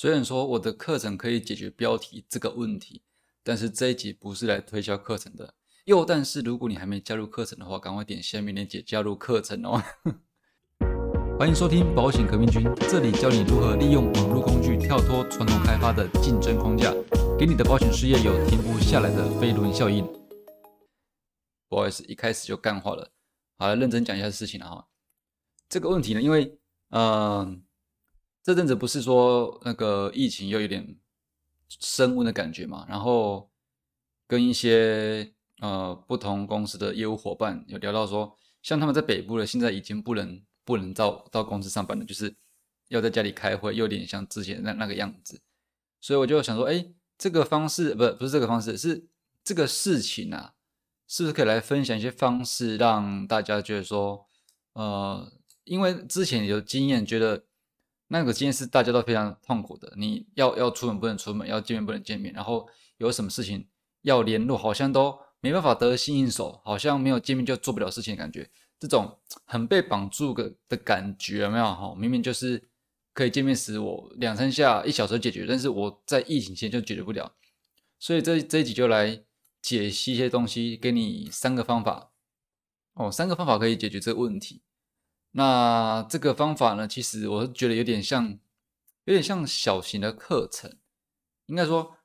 虽然说我的课程可以解决标题这个问题，但是这一集不是来推销课程的。又但是如果你还没加入课程的话，赶快点下面链接加入课程哦。欢迎收听保险革命军，这里教你如何利用网络工具跳脱传统开发的竞争框架，给你的保险事业有停不下来的飞轮效应。不好意思，一开始就干话了。好了，认真讲一下事情了哈。这个问题呢，因为嗯，这阵子不是说那个疫情又有点升温的感觉嘛，然后跟一些呃不同公司的业务伙伴有聊到说，像他们在北部的，现在已经不能。不能到到公司上班了，就是要在家里开会，有点像之前那那个样子。所以我就想说，哎，这个方式不不是这个方式，是这个事情啊，是不是可以来分享一些方式，让大家觉得说，呃，因为之前有经验，觉得那个经验是大家都非常痛苦的。你要要出门不能出门，要见面不能见面，然后有什么事情要联络，好像都没办法得心应手，好像没有见面就做不了事情的感觉。这种很被绑住的的感觉有没有哈？明明就是可以见面时，我两三下一小时解决，但是我在疫情前就解决不了。所以这这一集就来解析一些东西，给你三个方法哦，三个方法可以解决这个问题。那这个方法呢，其实我是觉得有点像，有点像小型的课程，应该说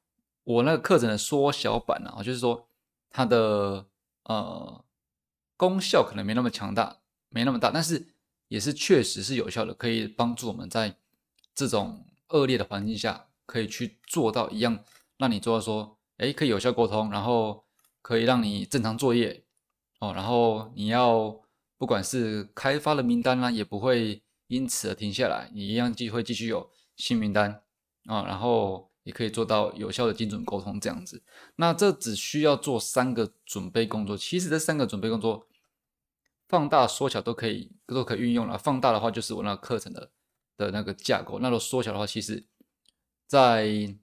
我那个课程的缩小版啊，就是说它的呃。功效可能没那么强大，没那么大，但是也是确实是有效的，可以帮助我们在这种恶劣的环境下，可以去做到一样，让你做到说，哎，可以有效沟通，然后可以让你正常作业，哦，然后你要不管是开发的名单呢，也不会因此而停下来，你一样继会继续有新名单啊，然后也可以做到有效的精准沟通这样子。那这只需要做三个准备工作，其实这三个准备工作。放大、缩小都可以，都可以运用了。放大的话，就是我那课程的的那个架构；那如果缩小的话，其实，在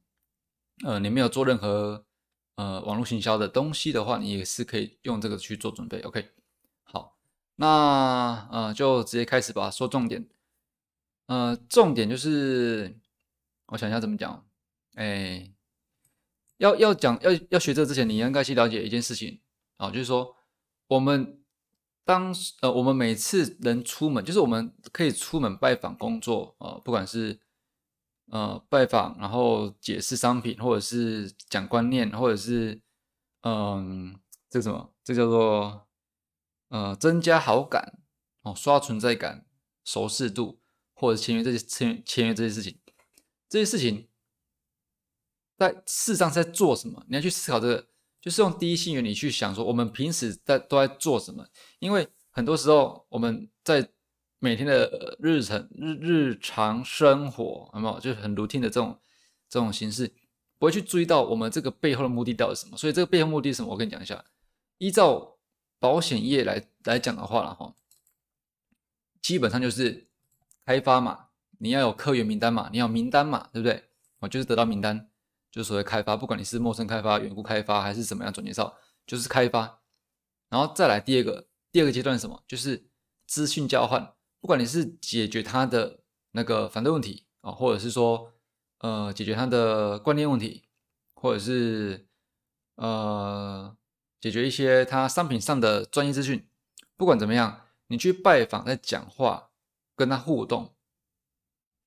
呃你没有做任何呃网络行销的东西的话，你也是可以用这个去做准备。OK，那呃就直接开始吧，说重点。呃，重点就是，我想一下怎么讲。哎，要要讲要要学这之前，你应该去了解一件事情啊，就是说我们。当呃，我们每次能出门，就是我们可以出门拜访工作啊，不管是呃拜访，然后解释商品，或者是讲观念，或者是嗯，这什么？这叫做呃增加好感哦，刷存在感、熟视度，或者签约这些签签约这些事情，这些事情在事实上在做什么？你要去思考这个。就是用第一性原理去想，说我们平时在都在做什么？因为很多时候我们在每天的日程日日常生活，有没有就是很 routine 的这种这种形式，不会去注意到我们这个背后的目的到底是什么？所以这个背后目的是什么？我跟你讲一下。依照保险业来来讲的话了哈，基本上就是开发嘛，你要有客源名单嘛，你要名单嘛，对不对？我就是得到名单。就是所谓开发，不管你是陌生开发、远顾开发还是怎么样转介绍，就是开发。然后再来第二个，第二个阶段什么？就是资讯交换。不管你是解决他的那个反对问题啊，或者是说呃解决他的观念问题，或者是呃解决一些他商品上的专业资讯。不管怎么样，你去拜访、在讲话、跟他互动，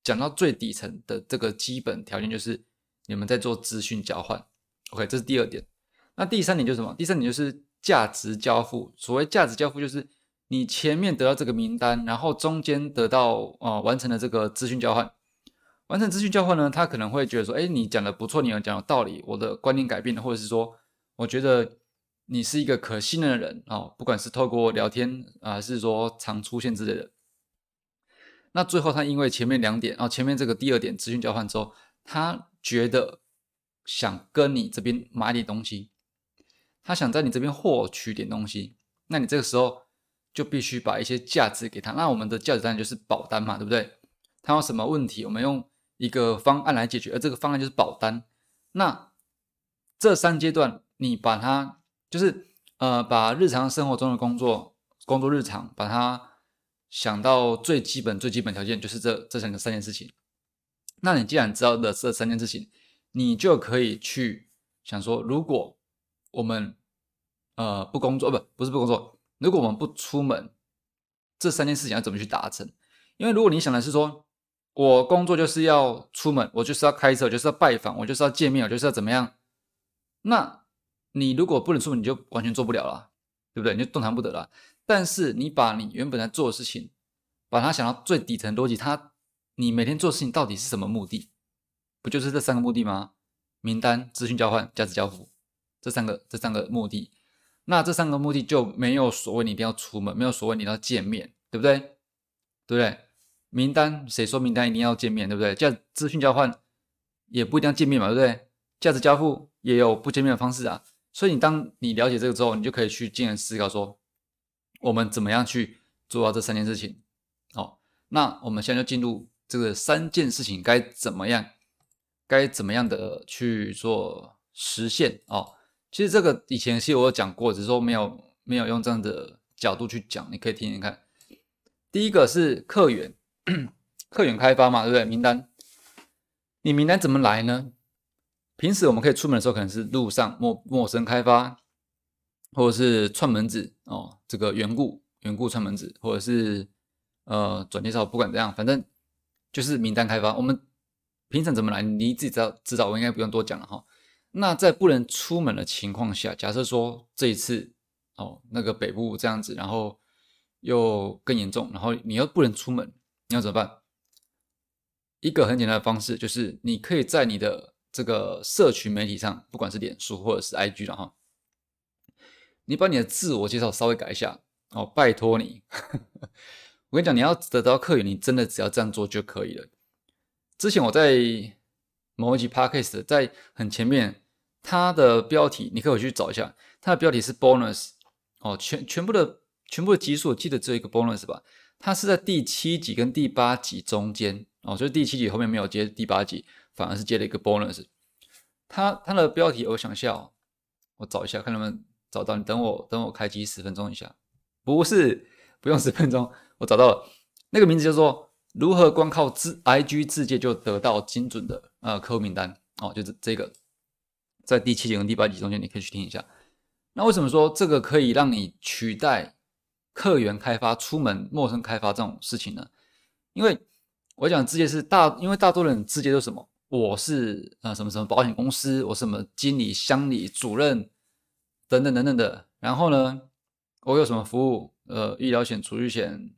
讲到最底层的这个基本条件就是。你们在做资讯交换，OK，这是第二点。那第三点就是什么？第三点就是价值交付。所谓价值交付，就是你前面得到这个名单，然后中间得到啊完成了这个资讯交换。完成资讯交换呢，他可能会觉得说，哎，你讲的不错，你有讲有道理，我的观念改变了，或者是说，我觉得你是一个可信任的人哦，不管是透过聊天啊，还是说常出现之类的。那最后他因为前面两点，哦前面这个第二点资讯交换之后，他。觉得想跟你这边买点东西，他想在你这边获取点东西，那你这个时候就必须把一些价值给他。那我们的价值单就是保单嘛，对不对？他有什么问题，我们用一个方案来解决，而这个方案就是保单。那这三阶段，你把它就是呃，把日常生活中的工作、工作日常，把它想到最基本、最基本条件，就是这这三个三件事情。那你既然知道的这三件事情，你就可以去想说，如果我们呃不工作，不不是不工作，如果我们不出门，这三件事情要怎么去达成？因为如果你想的是说，我工作就是要出门，我就是要开车，就是要拜访，我就是要见面，我就是要怎么样？那你如果不能出门，你就完全做不了了，对不对？你就动弹不得了。但是你把你原本在做的事情，把它想到最底层逻辑，它你每天做事情到底是什么目的？不就是这三个目的吗？名单、资讯交换、价值交付，这三个这三个目的。那这三个目的就没有所谓你一定要出门，没有所谓你要见面，对不对？对不对？名单谁说名单一定要见面，对不对？价资讯交换也不一定要见面嘛，对不对？价值交付也有不见面的方式啊。所以你当你了解这个之后，你就可以去进而思考说，我们怎么样去做到这三件事情。好，那我们现在就进入这个三件事情该怎么样，该怎么样的去做实现哦。其实这个以前其实我有讲过，只是说没有没有用这样的角度去讲，你可以听听看。第一个是客源。客源开发嘛，对不对？名单，你名单怎么来呢？平时我们可以出门的时候，可能是路上陌陌生开发，或者是串门子哦，这个缘故缘故串门子，或者是呃转介绍，不管怎样，反正就是名单开发。我们平常怎么来，你自己知道知道，我应该不用多讲了哈。那在不能出门的情况下，假设说这一次哦，那个北部这样子，然后又更严重，然后你又不能出门。你要怎么办？一个很简单的方式就是，你可以在你的这个社群媒体上，不管是脸书或者是 IG 的哈，你把你的自我介绍稍微改一下哦，拜托你。我跟你讲，你要得到客源，你真的只要这样做就可以了。之前我在某一集 Podcast 在很前面，它的标题你可以去找一下，它的标题是 Bonus 哦，全全部的全部的集数，我记得只有一个 Bonus 吧。它是在第七集跟第八集中间哦，就是第七集后面没有接第八集，反而是接了一个 bonus。它它的标题我想一下哦，我找一下看能不能找到。你等我等我开机十分钟一下，不是不用十分钟，我找到了。那个名字叫做如何光靠自 IG 自介就得到精准的呃客户名单哦，就是这个，在第七集跟第八集中间你可以去听一下。那为什么说这个可以让你取代？客源开发、出门陌生开发这种事情呢？因为我讲直接是大，因为大多人直接都什么？我是呃什么什么保险公司，我什么经理、乡里主任等等等等的。然后呢，我有什么服务？呃，医疗险、储蓄险、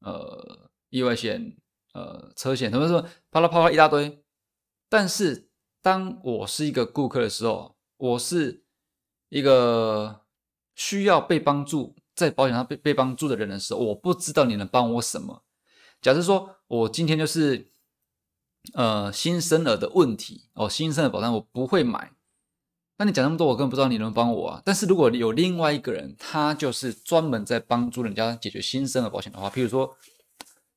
呃，意外险、呃，车险，什么什么，啪啦啪啦一大堆。但是当我是一个顾客的时候，我是一个需要被帮助。在保险上被被帮助的人的时候，我不知道你能帮我什么。假设说我今天就是呃新生儿的问题哦，新生儿保单我不会买。那你讲那么多，我根本不知道你能帮我啊。但是如果有另外一个人，他就是专门在帮助人家解决新生儿保险的话，譬如说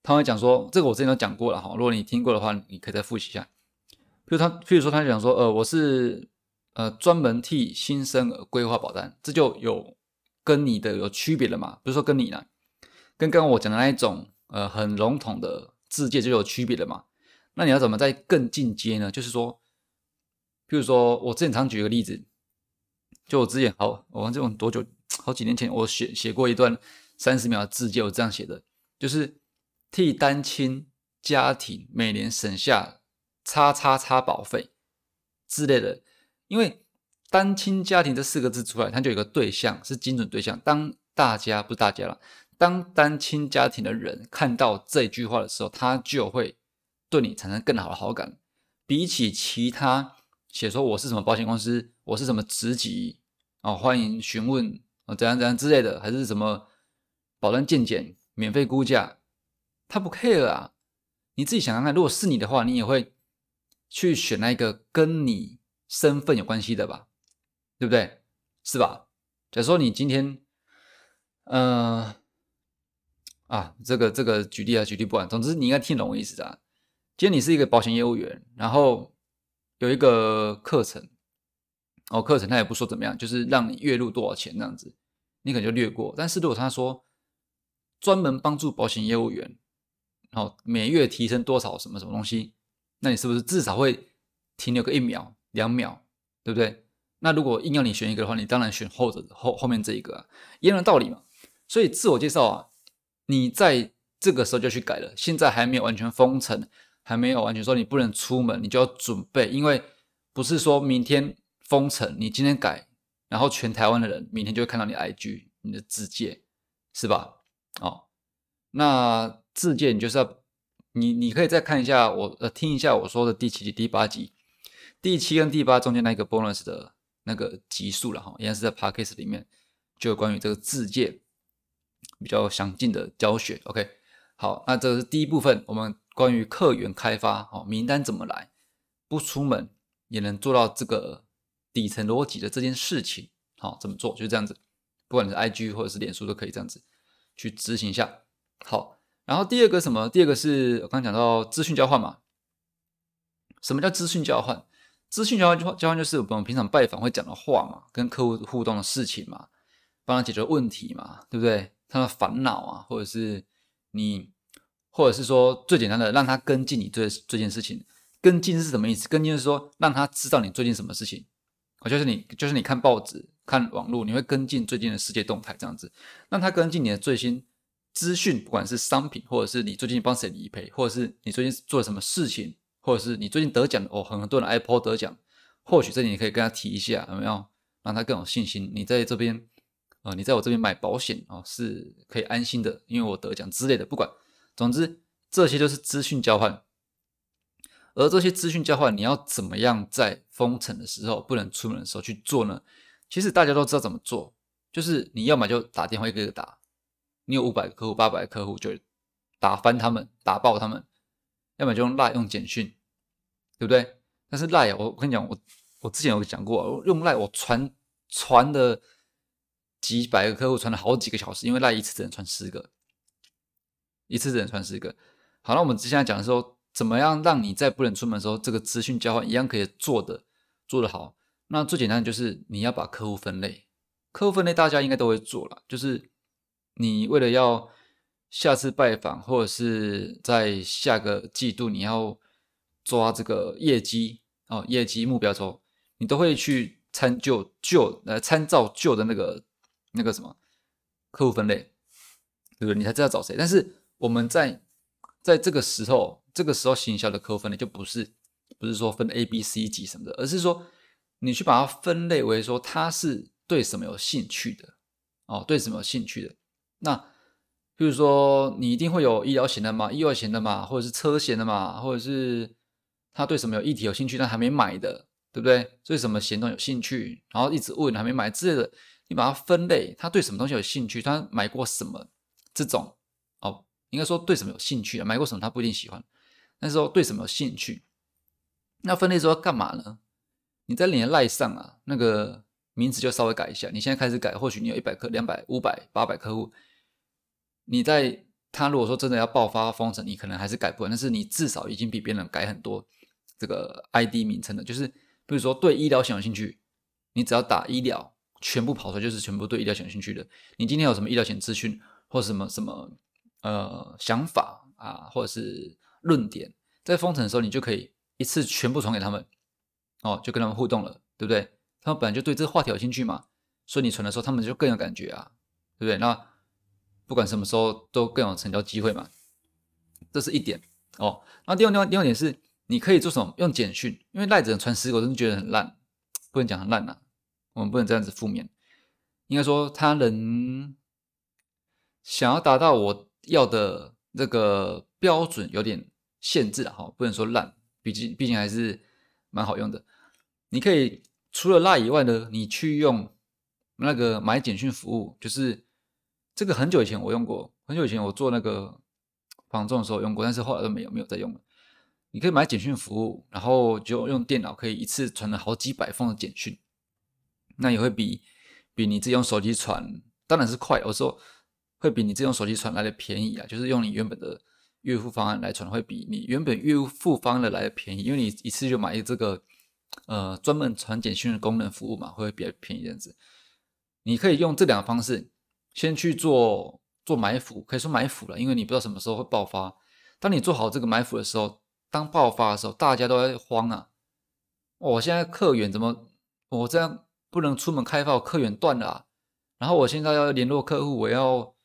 他会讲说，这个我之前都讲过了哈。如果你听过的话，你可以再复习一下。譬如他，譬如说他讲说，呃，我是呃专门替新生儿规划保单，这就有。跟你的有区别了嘛？比如说跟你呢，跟刚刚我讲的那一种，呃，很笼统的字界就有区别了嘛。那你要怎么再更进阶呢？就是说，譬如说我之前常举个例子，就我之前好，我忘记我多久，好几年前我写写过一段三十秒的字就，我这样写的，就是替单亲家庭每年省下叉叉叉保费之类的，因为。单亲家庭这四个字出来，它就有个对象是精准对象。当大家不是大家了，当单亲家庭的人看到这句话的时候，他就会对你产生更好的好感。比起其他写说我是什么保险公司，我是什么职级啊，欢迎询问啊，怎样怎样之类的，还是什么保单鉴检、免费估价，他不 care 啊。你自己想想看，如果是你的话，你也会去选那个跟你身份有关系的吧？对不对？是吧？假如说你今天，嗯，啊，这个这个举例啊，举例不完，总之你应该听懂我意思的。今天你是一个保险业务员，然后有一个课程，哦，课程他也不说怎么样，就是让你月入多少钱这样子，你可能就略过。但是如果他说专门帮助保险业务员，然后每月提升多少什么什么东西，那你是不是至少会停留个一秒、两秒，对不对？那如果硬要你选一个的话，你当然选后者后后面这一个啊，一样的道理嘛。所以自我介绍啊，你在这个时候就去改了。现在还没有完全封城，还没有完全说你不能出门，你就要准备，因为不是说明天封城，你今天改，然后全台湾的人明天就会看到你 IG 你的字界，是吧？哦，那字界你就是要你你可以再看一下我呃听一下我说的第七集、第八集，第七跟第八中间那个 bonus 的。那个级数了哈，应该是在 p a c k a g e 里面就有关于这个字界比较详尽的教学。OK，好，那这是第一部分，我们关于客源开发，哦，名单怎么来，不出门也能做到这个底层逻辑的这件事情，好，怎么做？就这样子，不管你是 IG 或者是脸书都可以这样子去执行一下。好，然后第二个什么？第二个是我刚讲到资讯交换嘛？什么叫资讯交换？资讯交换交换就是我们平常拜访会讲的话嘛，跟客户互动的事情嘛，帮他解决问题嘛，对不对？他的烦恼啊，或者是你，或者是说最简单的，让他跟进你这这件事情。跟进是什么意思？跟进是说让他知道你最近什么事情。我就是你，就是你看报纸、看网络，你会跟进最近的世界动态这样子，让他跟进你的最新资讯，不管是商品，或者是你最近帮谁理赔，或者是你最近做了什么事情。或者是你最近得奖哦，很多人爱跑得奖，或许这里你可以跟他提一下，有没有让他更有信心？你在这边，呃，你在我这边买保险哦，是可以安心的，因为我得奖之类的。不管，总之这些都是资讯交换。而这些资讯交换，你要怎么样在封城的时候不能出门的时候去做呢？其实大家都知道怎么做，就是你要么就打电话一个一个打，你有五百个客户、八百个客户，就打翻他们，打爆他们；要么就用赖用简讯。对不对？但是赖，我我跟你讲，我我之前有讲过，用赖我传传的几百个客户，传了好几个小时，因为赖一次只能传十个，一次只能传十个。好，那我们接下来讲的时候，怎么样让你在不能出门的时候，这个资讯交换一样可以做的做得好？那最简单的就是你要把客户分类，客户分类大家应该都会做了，就是你为了要下次拜访，或者是在下个季度你要。抓这个业绩哦，业绩目标之后，你都会去参就旧呃参照旧的那个那个什么客户分类，对不对？你才知道找谁。但是我们在在这个时候，这个时候行销的客户分类就不是不是说分 A、B、C 级什么的，而是说你去把它分类为说他是对什么有兴趣的哦，对什么有兴趣的。那比如说你一定会有医疗险的嘛，意外险的嘛，或者是车险的嘛，或者是。他对什么有议题有兴趣，但还没买的，对不对？对什么险种有兴趣，然后一直问还没买之类的，你把它分类，他对什么东西有兴趣，他买过什么这种，应该说对什么有兴趣啊？买过什么他不一定喜欢，但是说对什么有兴趣，那分类之后干嘛呢？你在你的赖上啊，那个名字就稍微改一下。你现在开始改，或许你有一百客、两百、五百、八百客户，你在他如果说真的要爆发封城，你可能还是改不完，但是你至少已经比别人改很多。这个 ID 名称的，就是比如说对医疗险有兴趣，你只要打医疗，全部跑出来就是全部对医疗险有兴趣的。你今天有什么医疗险资讯，或什么什么呃想法啊，或者是论点，在封城的时候，你就可以一次全部传给他们，哦，就跟他们互动了，对不对？他们本来就对这个话题有兴趣嘛，所以你传的时候，他们就更有感觉啊，对不对？那不管什么时候都更有成交机会嘛，这是一点哦。那第二、第二、第二点是。你可以做什么？用简讯，因为赖子传十个，我真的觉得很烂，不能讲很烂呐。我们不能这样子负面，应该说他能想要达到我要的这个标准，有点限制了哈，不能说烂，毕竟毕竟还是蛮好用的。你可以除了赖以外呢，你去用那个买简讯服务，就是这个很久以前我用过，很久以前我做那个防重的时候用过，但是后来都没有没有再用了。你可以买简讯服务，然后就用电脑可以一次传了好几百封的简讯，那也会比比你自己用手机传当然是快，有时候会比你自己用手机传来的便宜啊。就是用你原本的月付方案来传，会比你原本月付方案的来的便宜，因为你一次就买这个呃专门传简讯的功能服务嘛，会比较便宜这样子。你可以用这两个方式先去做做埋伏，可以说埋伏了，因为你不知道什么时候会爆发。当你做好这个埋伏的时候，当爆发的时候，大家都在慌啊！我现在客源怎么？我这样不能出门开放，客源断了。然后我现在要联络客户，我要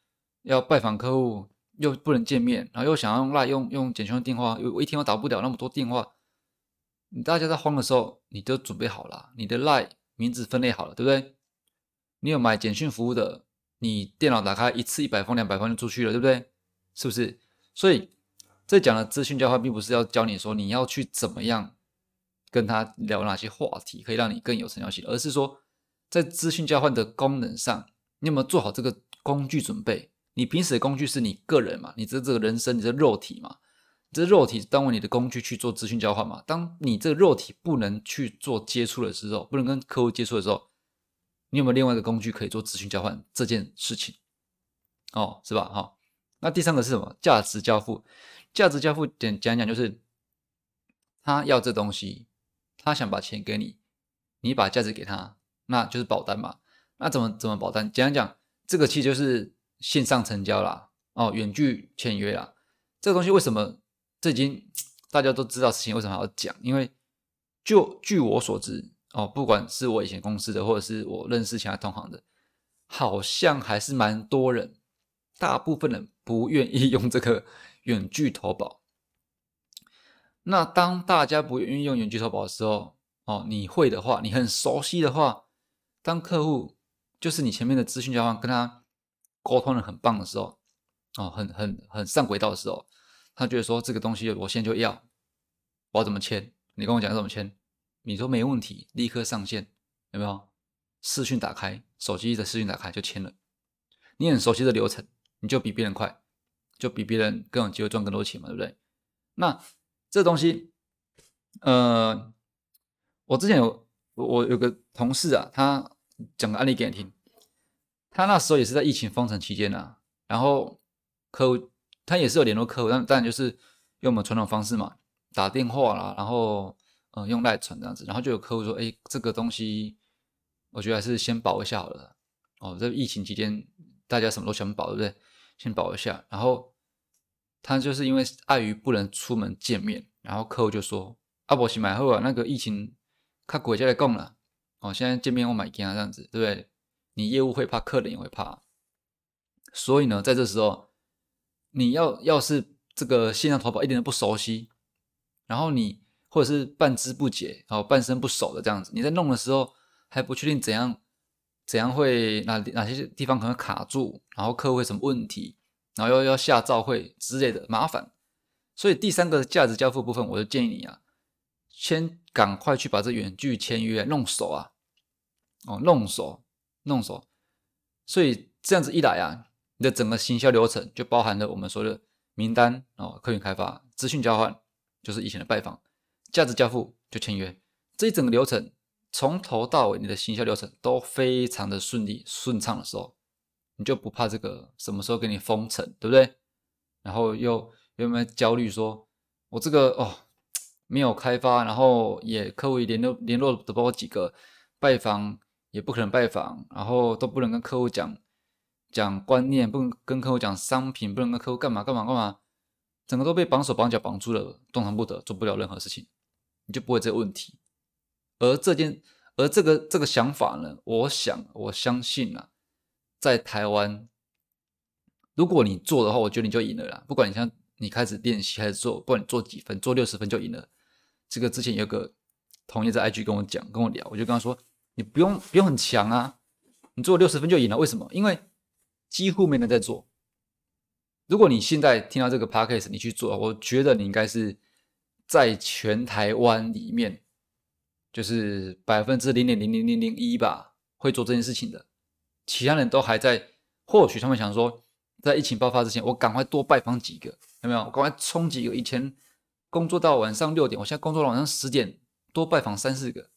要拜访客户，又不能见面，然后又想要用赖用用简讯电话，我一天又打不了那么多电话。你大家在慌的时候，你都准备好了，你的赖名字分类好了，对不对？你有买简讯服务的，你电脑打开一次一百封、两百封就出去了，对不对？是不是？所以这讲的资讯交换，并不是要教你说你要去怎么样跟他聊哪些话题可以让你更有成交性，而是说在资讯交换的功能上，你有没有做好这个工具准备？你平时的工具是你个人嘛？你这这个人生，你的肉体嘛？这肉体当为你的工具去做资讯交换嘛？当你这个肉体不能去做接触的时候，不能跟客户接触的时候，你有没有另外一个工具可以做资讯交换这件事情？哦，是吧？哈，那第三个是什么？价值交付。价值交付简讲讲就是，他要这东西，他想把钱给你，你把价值给他，那就是保单嘛。那怎么怎么保单？讲讲这个其实就是线上成交啦，哦，远距签约啦。这个东西为什么？这已经 大家都知道事情为什么要讲，因为就据我所知哦，不管是我以前公司的，或者是我认识其他同行的，好像还是蛮多人，大部分人不愿意 用这个远距投保。那当大家不愿意用远距投保的时候，哦，你会的话，你很熟悉的话，当客户就是你前面的资讯交换跟他沟通的很棒的时候，哦，很很很上轨道的时候。他觉得说这个东西我现在就要，我要怎么签？你跟我讲怎么签？你说没问题，立刻上线，有没有？视讯打开，手机的视讯打开就签了。你很熟悉的流程，你就比别人快，就比别人更有机会赚更多钱嘛，对不对？那这东西，呃，我之前有我有个同事啊，他讲个案例给你听。他那时候也是在疫情封城期间啊，然后客户。他也是有联络客户，但当然就是用我们传统方式嘛，打电话啦，然后嗯用赖传这样子，然后就有客户说，哎，这个东西我觉得还是先保一下好了。哦，在疫情期间大家什么都想保，对不对？先保一下。然后他就是因为碍于不能出门见面，然后客户就说，阿伯去买后啊，那个疫情看国家来供了，哦，现在见面我买给他这样子，对不对？你业务会怕，客人也会怕，所以呢，在这时候。你要要是这个线上投保一点都不熟悉，然后你或者是半知不解，然后半生不熟的这样子，你在弄的时候还不确定怎样怎样会哪哪些地方可能卡住，然后客户会什么问题，然后要要下照会之类的麻烦，所以第三个价值交付部分，我就建议你啊，先赶快去把这远距签约弄熟啊，哦弄熟弄熟，所以这样子一来啊。你的整个行销流程就包含了我们说的名单哦，客源开发、资讯交换，就是以前的拜访、价值交付就签约，这一整个流程从头到尾，你的行销流程都非常的顺利顺畅的时候，你就不怕这个什么时候给你封城，对不对？然后又有没有焦虑说，我这个哦没有开发，然后也客户联络联络的包括几个拜访也不可能拜访，然后都不能跟客户讲。讲观念不能跟客户讲商品，不能跟客户干嘛干嘛干嘛，整个都被绑手绑脚绑住了，动弹不得，做不了任何事情，你就不会这个问题。而这件，而这个这个想法呢，我想我相信啊，在台湾，如果你做的话，我觉得你就赢了啦。不管你像你开始练习还是做，不管你做几分，做六十分就赢了。这个之前有个同业在 IG 跟我讲，跟我聊，我就跟他说，你不用不用很强啊，你做六十分就赢了。为什么？因为几乎没人在做。如果你现在听到这个 podcast，你去做，我觉得你应该是在全台湾里面，就是百分之零点零零零零一吧，会做这件事情的。其他人都还在，或许他们想说，在疫情爆发之前，我赶快多拜访几个，有没有？我赶快冲几个。以前工作到晚上六点，我现在工作到晚上十点，多拜访三四个。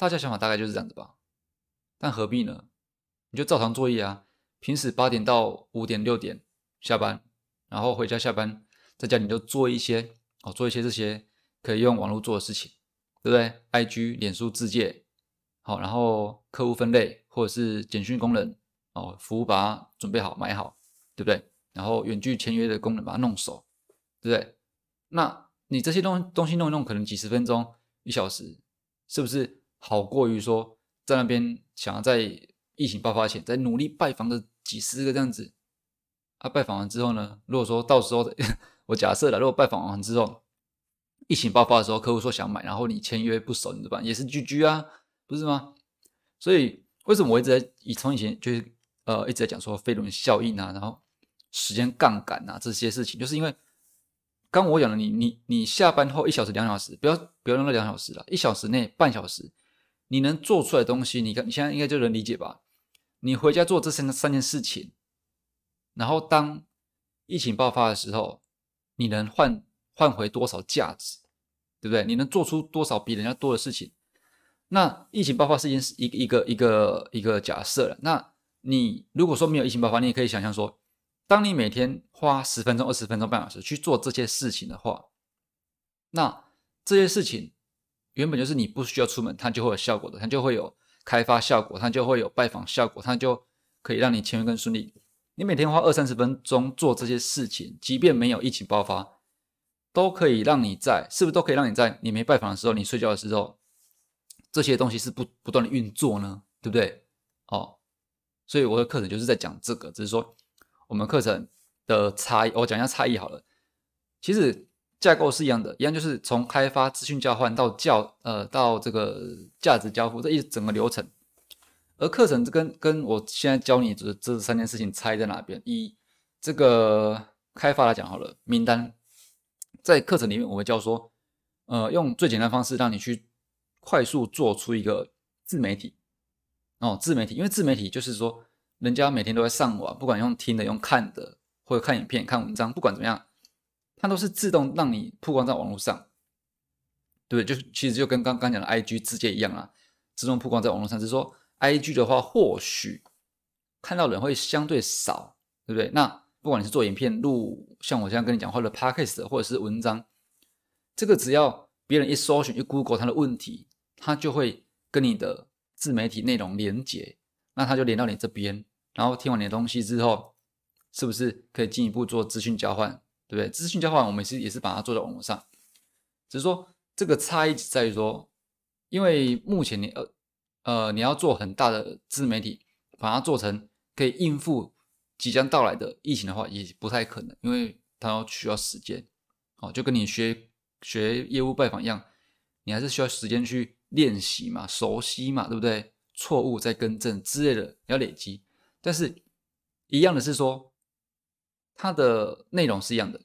大家想法大概就是这样子吧。但何必呢？你就照常作业啊。平时八点到五点六点下班，然后回家下班，在家你就做一些哦，做一些这些可以用网络做的事情，对不对？IG、脸书自介，好，然后客户分类或者是简讯功能哦，服务把它准备好买好，对不对？然后远距签约的功能把它弄熟，对不对？那你这些东东西弄一弄，可能几十分钟、一小时，是不是好过于说在那边想要在疫情爆发前再努力拜访个几十个这样子？啊，拜访完之后呢，如果说到时候 我假设了，如果拜访完之后疫情爆发的时候，客户说想买，然后你签约不熟，你怎么办？也是居居啊，不是吗？所以为什么我一直在以从以前就是呃一直在讲说飞轮效应啊，然后时间杠杆啊这些事情，就是因为。刚我讲的，你你你下班后一小时两小时，不要不要用那两小时了，一小时内半小时，你能做出来东西，你看你现在应该就能理解吧？你回家做这三三件事情，然后当疫情爆发的时候，你能换换回多少价值，对不对？你能做出多少比人家多的事情？那疫情爆发是一件事，一一个一个一个假设了。那你如果说没有疫情爆发，你也可以想象说。当你每天花十分钟、二十分钟、半小时去做这些事情的话，那这些事情原本就是你不需要出门，它就会有效果的，它就会有开发效果，它就会有拜访效果，它就可以让你签约更顺利。你每天花二三十分钟做这些事情，即便没有疫情爆发，都可以让你在是不是都可以让你在你没拜访的时候，你睡觉的时候，这些东西是不不断的运作呢？对不对？哦，所以我的课程就是在讲这个，只是说。我们课程的差异，我讲一下差异好了。其实架构是一样的，一样就是从开发、资讯交换到教呃到这个价值交付这一整个流程。而课程这跟跟我现在教你这这三件事情差在哪边？一这个开发来讲好了，名单在课程里面我会教说，呃，用最简单方式让你去快速做出一个自媒体哦，自媒体，因为自媒体就是说。人家每天都在上网，不管用听的、用看的，或者看影片、看文章，不管怎么样，它都是自动让你曝光在网络上，对不对？就其实就跟刚刚讲的 IG 直接一样啊，自动曝光在网络上。只是说 IG 的话，或许看到人会相对少，对不对？那不管你是做影片、录，像我这样跟你讲，或者 Podcast 或者是文章，这个只要别人一搜寻、一 Google 它的问题，它就会跟你的自媒体内容连接，那它就连到你这边。然后听完你的东西之后，是不是可以进一步做资讯交换，对不对？资讯交换我们是也是把它做在网络上，只是说这个差异在于说，因为目前你呃呃你要做很大的自媒体，把它做成可以应付即将到来的疫情的话，也不太可能，因为它要需要时间，哦，就跟你学学业务拜访一样，你还是需要时间去练习嘛，熟悉嘛，对不对？错误再更正之类的要累积。但是一样的是说，它的内容是一样的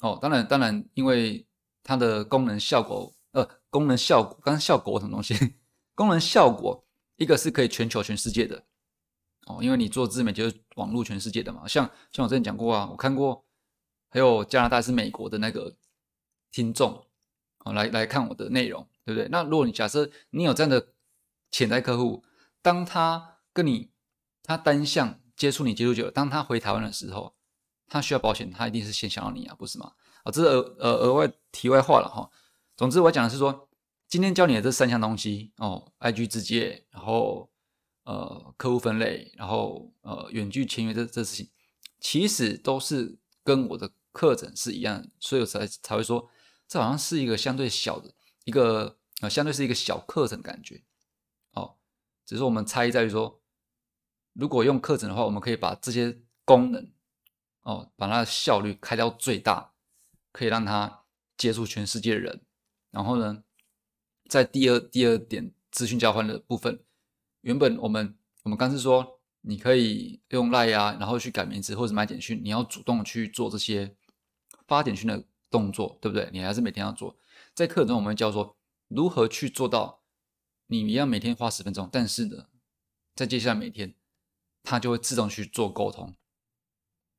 哦。当然，当然，因为它的功能效果，呃，功能效果，刚刚效果什么东西？功能效果，一个是可以全球全世界的哦，因为你做自媒体就是网络全世界的嘛。像像我之前讲过啊，我看过，还有加拿大是美国的那个听众哦，来来看我的内容，对不对？那如果你假设你有这样的潜在客户，当他跟你他单向接触你接触久了，当他回台湾的时候，他需要保险，他一定是先想到你啊，不是吗？啊，这是额呃额外题外话了哈。总之我讲的是说，今天教你的这三项东西哦，IG 直接，然后呃客户分类，然后呃远距签约这这事情，其实都是跟我的课程是一样，所以我才才会说，这好像是一个相对小的一个呃相对是一个小课程感觉哦，只是我们差异在于说。如果用课程的话，我们可以把这些功能哦，把它的效率开到最大，可以让它接触全世界的人。然后呢，在第二第二点资讯交换的部分，原本我们我们刚是说你可以用赖啊，然后去改名字或者买简讯，你要主动去做这些发简讯的动作，对不对？你还是每天要做。在课程中，我们教说如何去做到你一样每天花十分钟，但是呢，在接下来每天。它就会自动去做沟通。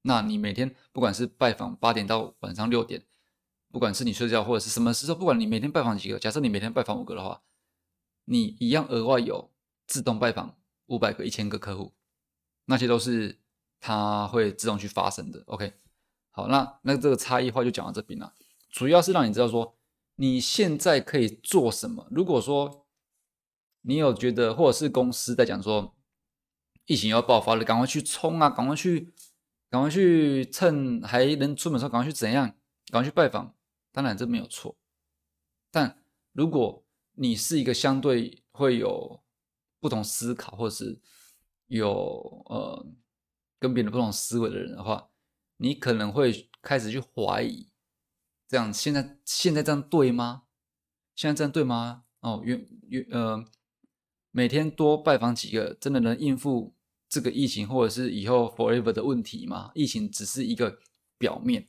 那你每天不管是拜访八点到晚上六点，不管是你睡觉或者是什么时候，不管你每天拜访几个，假设你每天拜访五个的话，你一样额外有自动拜访五百个、一千个客户，那些都是它会自动去发生的。OK，好，那那这个差异化就讲到这边了，主要是让你知道说你现在可以做什么。如果说你有觉得，或者是公司在讲说。疫情要爆发了，赶快去冲啊！赶快去，赶快去，趁还能出门的时候，赶快去怎样？赶快去拜访。当然这没有错。但如果你是一个相对会有不同思考，或者是有呃跟别人不同思维的人的话，你可能会开始去怀疑，这样现在现在这样对吗？现在这样对吗？哦，原原呃，每天多拜访几个，真的能应付这个疫情，或者是以后 forever 的问题吗？疫情只是一个表面，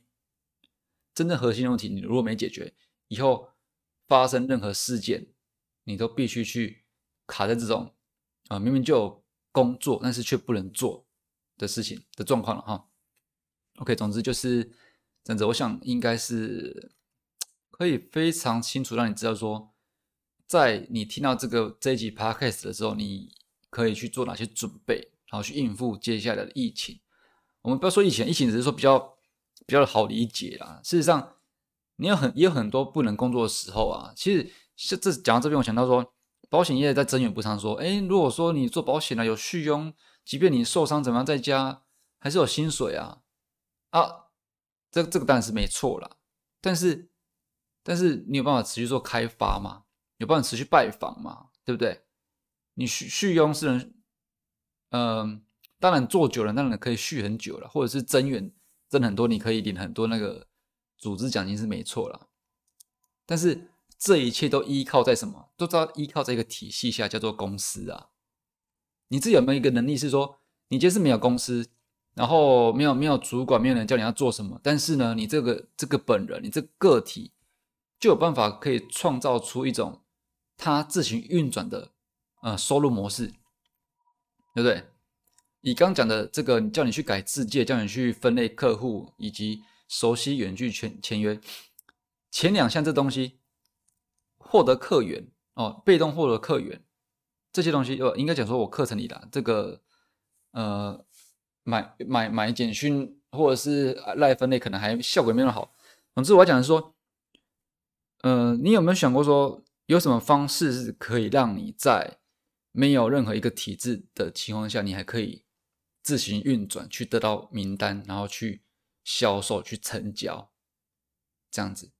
真正核心的问题，你如果没解决，以后发生任何事件，你都必须去卡在这种啊，明明就有工作，但是却不能做的事情的状况了哈。OK，总之就是这样子，我想应该是可以非常清楚让你知道说，在你听到这个这一集 Podcast 的时候，你可以去做哪些准备，然后去应付接下来的疫情。我们不要说疫情，疫情只是说比较比较好理解啦。事实上，你有很也有很多不能工作的时候啊。其实，这这讲到这边，我想到说，保险业在增援不上说，哎，如果说你做保险呢有续佣，即便你受伤怎么样在家，还是有薪水啊。啊，这这个当然是没错啦，但是，但是你有办法持续做开发吗？有办法持续拜访吗？对不对？你续续佣是能，嗯，当然做久了，当然可以续很久了，或者是增援增很多，你可以领很多那个组织奖金是没错啦。但是这一切都依靠在什么？都知道依靠在一个体系下，叫做公司啊。你自己有没有一个能力是说，你今天是没有公司？然后没有没有主管，没有人叫你要做什么，但是呢，你这个这个本人，你这个体就有办法可以创造出一种他自行运转的呃收入模式，对不对？你刚讲的这个，叫你去改字界，叫你去分类客户，以及熟悉远距签签约，前两项这东西获得客源哦，被动获得客源这些东西，呃，应该讲说我课程里的这个呃。买买买简讯或者是赖分类，可能还效果没那么好。总之，我要讲的是说，呃，你有没有想过说，有什么方式是可以让你在没有任何一个体制的情况下，你还可以自行运转，去得到名单，然后去销售、去成交，这样子？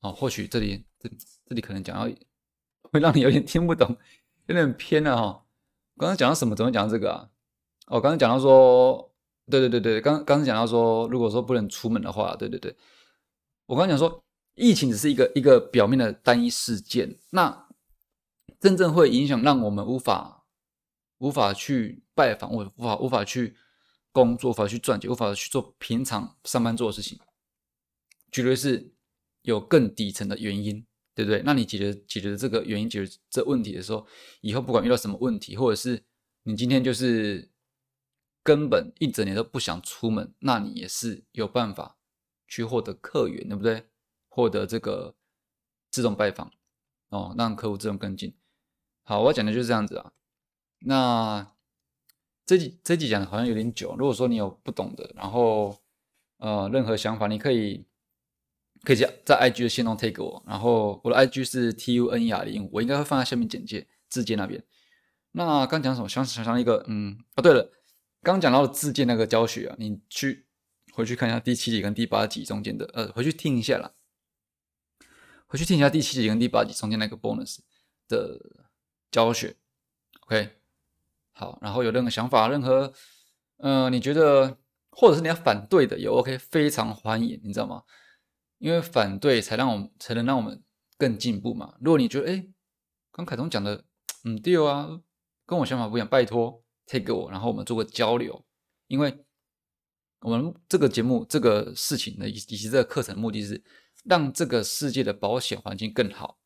哦，或许这里这这里可能讲到会让你有点听不懂，有点偏了哈。刚刚讲到什么？怎么讲这个啊？我刚刚讲到说，对对对对，刚刚刚讲到说，如果说不能出门的话，对对对，我刚刚讲说，疫情只是一个一个表面的单一事件，那真正会影响让我们无法无法去拜访，我无法无法去工作，无法去赚钱，无法去做平常上班做的事情，绝对是有更底层的原因，对不对？那你解决解决这个原因，解决这问题的时候，以后不管遇到什么问题，或者是你今天就是。根本一整年都不想出门，那你也是有办法去获得客源，对不对？获得这个自动拜访哦，让客户自动跟进。好，我讲的就是这样子啊。那这集这集讲的好像有点久，如果说你有不懂的，然后呃任何想法，你可以可以在在 IG 的线动 take 我，然后我的 IG 是 T U N 哑铃，我应该会放在下面简介字节那边。那刚讲什么？想想想一个，嗯，啊对了。刚讲到的自荐那个教学啊，你去回去看一下第七集跟第八集中间的，呃，回去听一下啦。回去听一下第七集跟第八集中间那个 bonus 的教学，OK，好，然后有任何想法，任何，呃，你觉得或者是你要反对的也 OK，非常欢迎，你知道吗？因为反对才让我们才能让我们更进步嘛。如果你觉得，哎，刚凯东讲的，嗯，对啊，跟我想法不一样，拜托。take 给我，然后我们做个交流，因为我们这个节目这个事情呢，以以及这个课程目的是让这个世界的保险环境更好。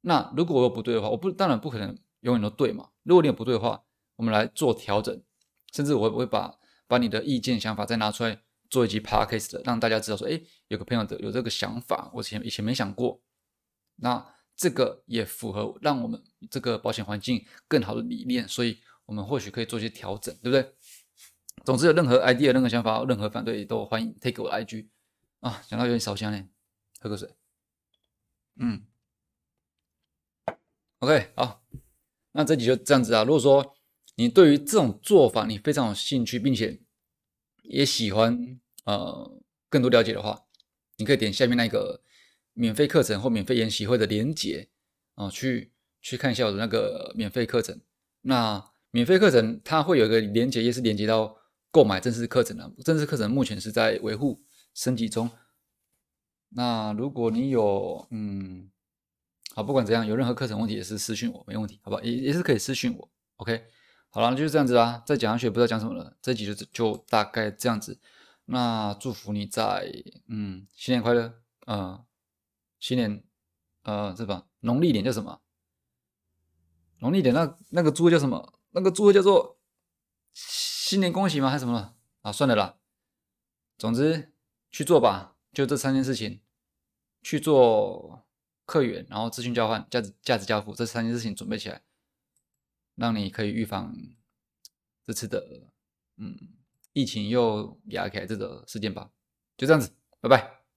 那如果我有不对的话，我不当然不可能永远都对嘛。如果你有不对的话，我们来做调整，甚至我会把把你的意见想法再拿出来做一集 podcast，让大家知道说，哎，有个朋友的有这个想法，我以前以前没想过。那这个也符合让我们这个保险环境更好的理念，所以。我们或许可以做一些调整，对不对？总之，有任何 idea、任何想法、任何反对都欢迎 take 我的 IG 啊。讲到有点烧香呢，喝口水。嗯，OK，好，那这集就这样子啊。如果说你对于这种做法你非常有兴趣，并且也喜欢呃更多了解的话，你可以点下面那个免费课程或免费研习会的连结哦，去去看一下我的那个免费课程。那免费课程它会有一个连结，也是连接到购买正式课程的。正式课程目前是在维护升级中。那如果你有嗯，好，不管怎样，有任何课程问题也是私信我，没问题，好吧？也也是可以私信我，OK。好了，就是这样子啦。再讲下去不知道讲什么了，这集就就大概这样子。那祝福你在嗯，新年快乐，呃，新年呃，这吧？农历年叫什么？农历年那那个猪叫什么？那个猪叫做新年恭喜吗？还是什么？啊，算了啦。总之去做吧。就这三件事情，去做客源，然后资讯交换、价值价值交付这三件事情准备起来，让你可以预防这次的嗯疫情又压开这个事件吧。就这样子，拜拜。